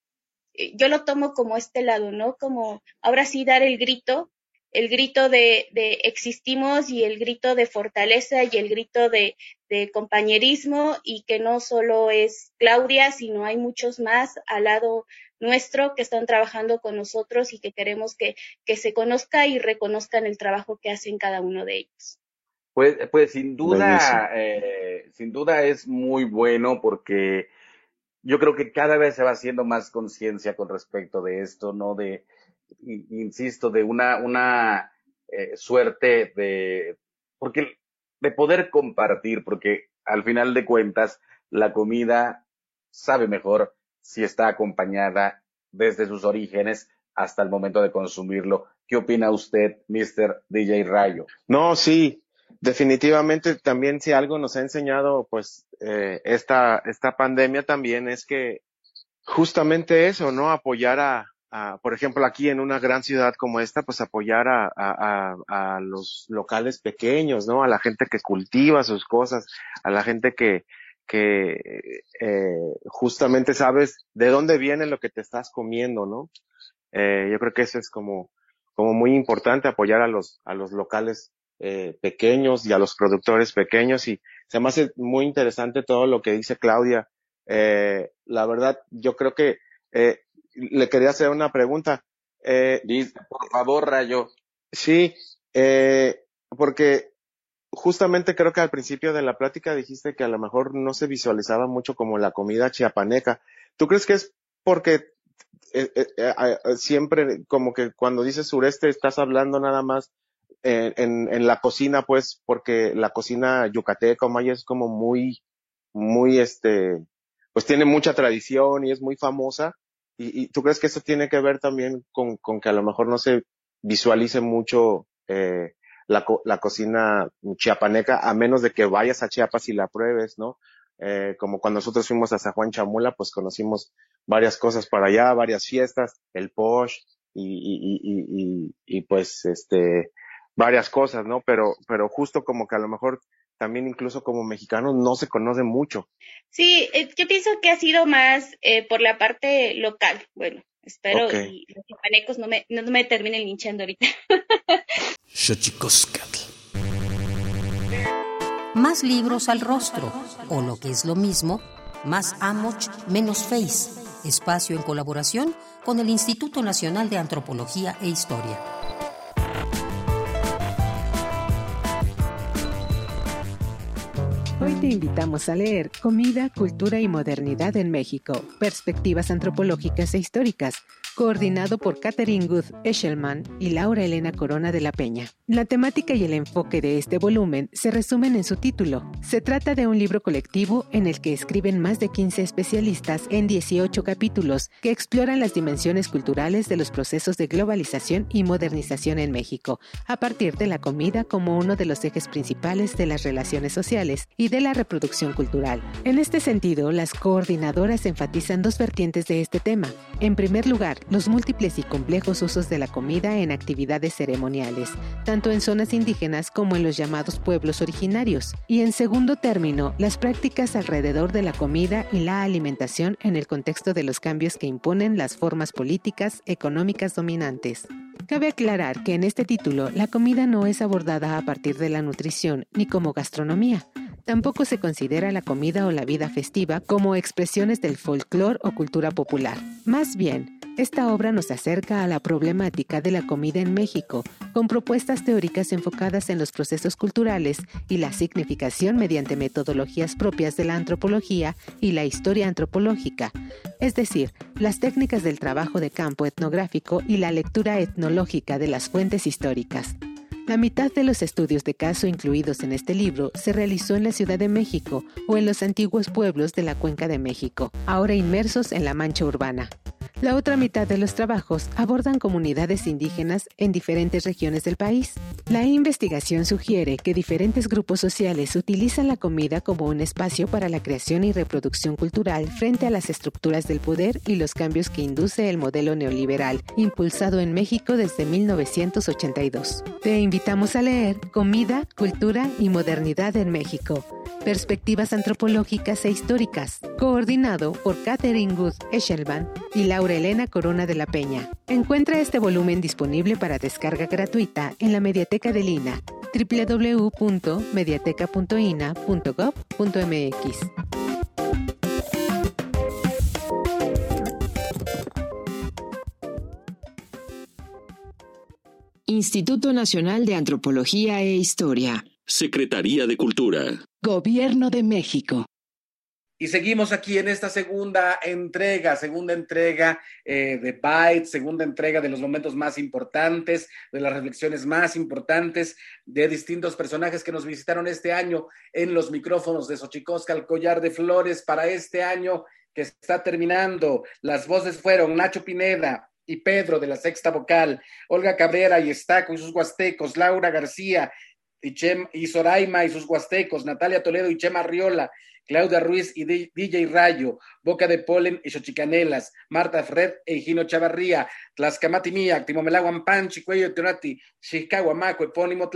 yo lo tomo como este lado, ¿no? Como ahora sí dar el grito el grito de, de, existimos y el grito de fortaleza y el grito de, de, compañerismo y que no solo es Claudia, sino hay muchos más al lado nuestro que están trabajando con nosotros y que queremos que, que se conozca y reconozcan el trabajo que hacen cada uno de ellos. Pues, pues sin duda, eh, sin duda es muy bueno porque yo creo que cada vez se va haciendo más conciencia con respecto de esto, ¿no? De, insisto, de una, una eh, suerte de, porque, de poder compartir, porque al final de cuentas, la comida sabe mejor si está acompañada desde sus orígenes hasta el momento de consumirlo. ¿Qué opina usted, Mr. DJ Rayo? No, sí, definitivamente también si algo nos ha enseñado, pues, eh, esta, esta pandemia también es que justamente eso, ¿no? Apoyar a, a, por ejemplo, aquí en una gran ciudad como esta, pues apoyar a, a, a, los locales pequeños, ¿no? A la gente que cultiva sus cosas, a la gente que, que eh, justamente sabes de dónde viene lo que te estás comiendo, ¿no? Eh, yo creo que eso es como, como muy importante apoyar a los, a los locales eh, pequeños y a los productores pequeños y se me hace muy interesante todo lo que dice Claudia. Eh, la verdad, yo creo que eh, le quería hacer una pregunta. Eh, por favor, Rayo. Sí, eh, porque justamente creo que al principio de la plática dijiste que a lo mejor no se visualizaba mucho como la comida chiapaneca. ¿Tú crees que es porque eh, eh, eh, siempre como que cuando dices sureste estás hablando nada más en, en, en, la cocina, pues, porque la cocina yucateca o maya es como muy, muy, este, pues tiene mucha tradición y es muy famosa. ¿Y, y tú crees que eso tiene que ver también con, con que a lo mejor no se visualice mucho eh, la, la cocina chiapaneca, a menos de que vayas a Chiapas y la pruebes, ¿no? Eh, como cuando nosotros fuimos a San Juan Chamula, pues conocimos varias cosas para allá, varias fiestas, el posh y, y, y, y, y pues este, varias cosas, ¿no? Pero, pero justo como que a lo mejor también incluso como mexicanos no se conoce mucho. Sí, eh, yo pienso que ha sido más eh, por la parte local. Bueno, espero Okay. y los chipanecos no me, no me terminen linchando ahorita. Más libros al rostro, o lo que es lo mismo, más Amoch, menos Face, espacio en colaboración con el Instituto Nacional de Antropología e Historia. Hoy te invitamos a leer Comida, Cultura y Modernidad en México, Perspectivas Antropológicas e Históricas, coordinado por Catherine Good Eschelman y Laura Elena Corona de la Peña. La temática y el enfoque de este volumen se resumen en su título. Se trata de un libro colectivo en el que escriben más de 15 especialistas en 18 capítulos que exploran las dimensiones culturales de los procesos de globalización y modernización en México, a partir de la comida como uno de los ejes principales de las relaciones sociales y de la reproducción cultural. En este sentido, las coordinadoras enfatizan dos vertientes de este tema. En primer lugar, los múltiples y complejos usos de la comida en actividades ceremoniales, tanto en zonas indígenas como en los llamados pueblos originarios. Y en segundo término, las prácticas alrededor de la comida y la alimentación en el contexto de los cambios que imponen las formas políticas, económicas dominantes. Cabe aclarar que en este título la comida no es abordada a partir de la nutrición ni como gastronomía. Tampoco se considera la comida o la vida festiva como expresiones del folclore o cultura popular. Más bien, esta obra nos acerca a la problemática de la comida en México, con propuestas teóricas enfocadas en los procesos culturales y la significación mediante metodologías propias de la antropología y la historia antropológica, es decir, las técnicas del trabajo de campo etnográfico y la lectura etnológica de las fuentes históricas. La mitad de los estudios de caso incluidos en este libro se realizó en la Ciudad de México o en los antiguos pueblos de la Cuenca de México, ahora inmersos en la mancha urbana. La otra mitad de los trabajos abordan comunidades indígenas en diferentes regiones del país. La investigación sugiere que diferentes grupos sociales utilizan la comida como un espacio para la creación y reproducción cultural frente a las estructuras del poder y los cambios que induce el modelo neoliberal, impulsado en México desde 1982. Te invitamos a leer Comida, Cultura y Modernidad en México. Perspectivas antropológicas e históricas, coordinado por Catherine Good Eschelman y Laura Elena Corona de la Peña. Encuentra este volumen disponible para descarga gratuita en la Mediateca de Lina, www.mediateca.ina.gov.mx. Instituto Nacional de Antropología e Historia. Secretaría de Cultura. Gobierno de México. Y seguimos aquí en esta segunda entrega, segunda entrega eh, de Byte, segunda entrega de los momentos más importantes, de las reflexiones más importantes de distintos personajes que nos visitaron este año en los micrófonos de Xochicosca, el collar de flores para este año que está terminando. Las voces fueron Nacho Pineda, y Pedro de la Sexta Vocal, Olga Cabrera y Estaco y sus huastecos, Laura García y, y Soraima y sus huastecos, Natalia Toledo y Chema Riola, Claudia Ruiz y DJ Rayo, Boca de Polen y Xochicanelas, Marta Fred e Higino Chavarría, Tlascamati Mía, Timomelaguan Panchi, Cuello Teonati, Xicahuamaco, Epónimo.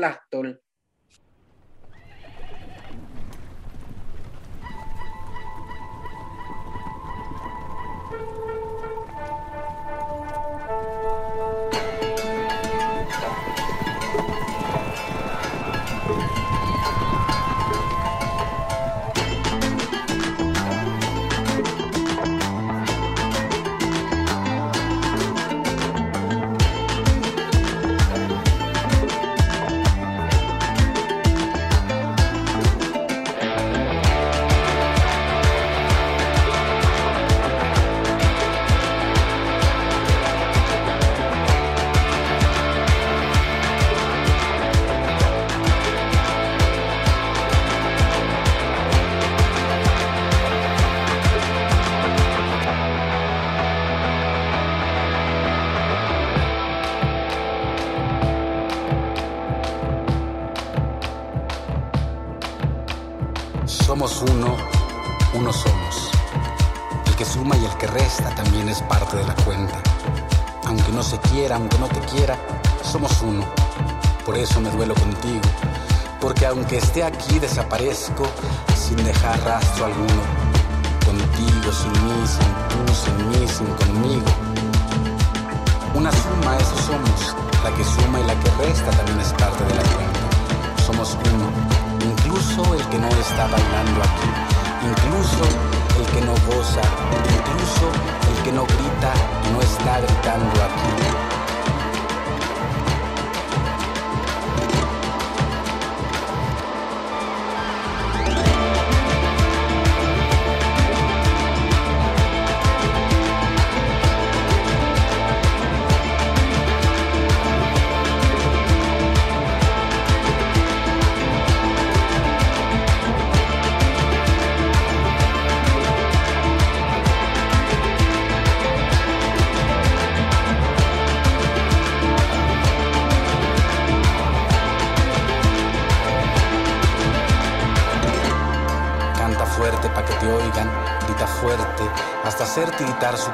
Aunque esté aquí desaparezco sin dejar rastro alguno. Contigo, sin mí, sin tú, sin mí, sin conmigo. Una suma, eso somos. La que suma y la que resta también es parte de la cuenta. Somos uno. Incluso el que no está bailando aquí. Incluso el que no goza. Incluso el que no grita no está gritando aquí.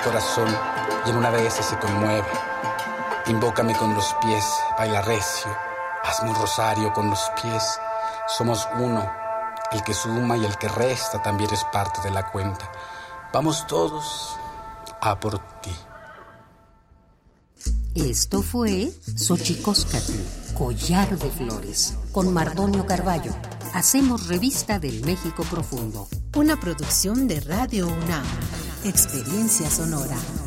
Corazón y en una vez se conmueve. Invócame con los pies, baila recio, hazme un rosario con los pies. Somos uno, el que suma y el que resta también es parte de la cuenta. Vamos todos a por ti. Esto fue Xochicóscatl, Collar de Flores, con Mardonio Carballo. Hacemos revista del México Profundo. Una producción de Radio UNAM. Experiencia sonora.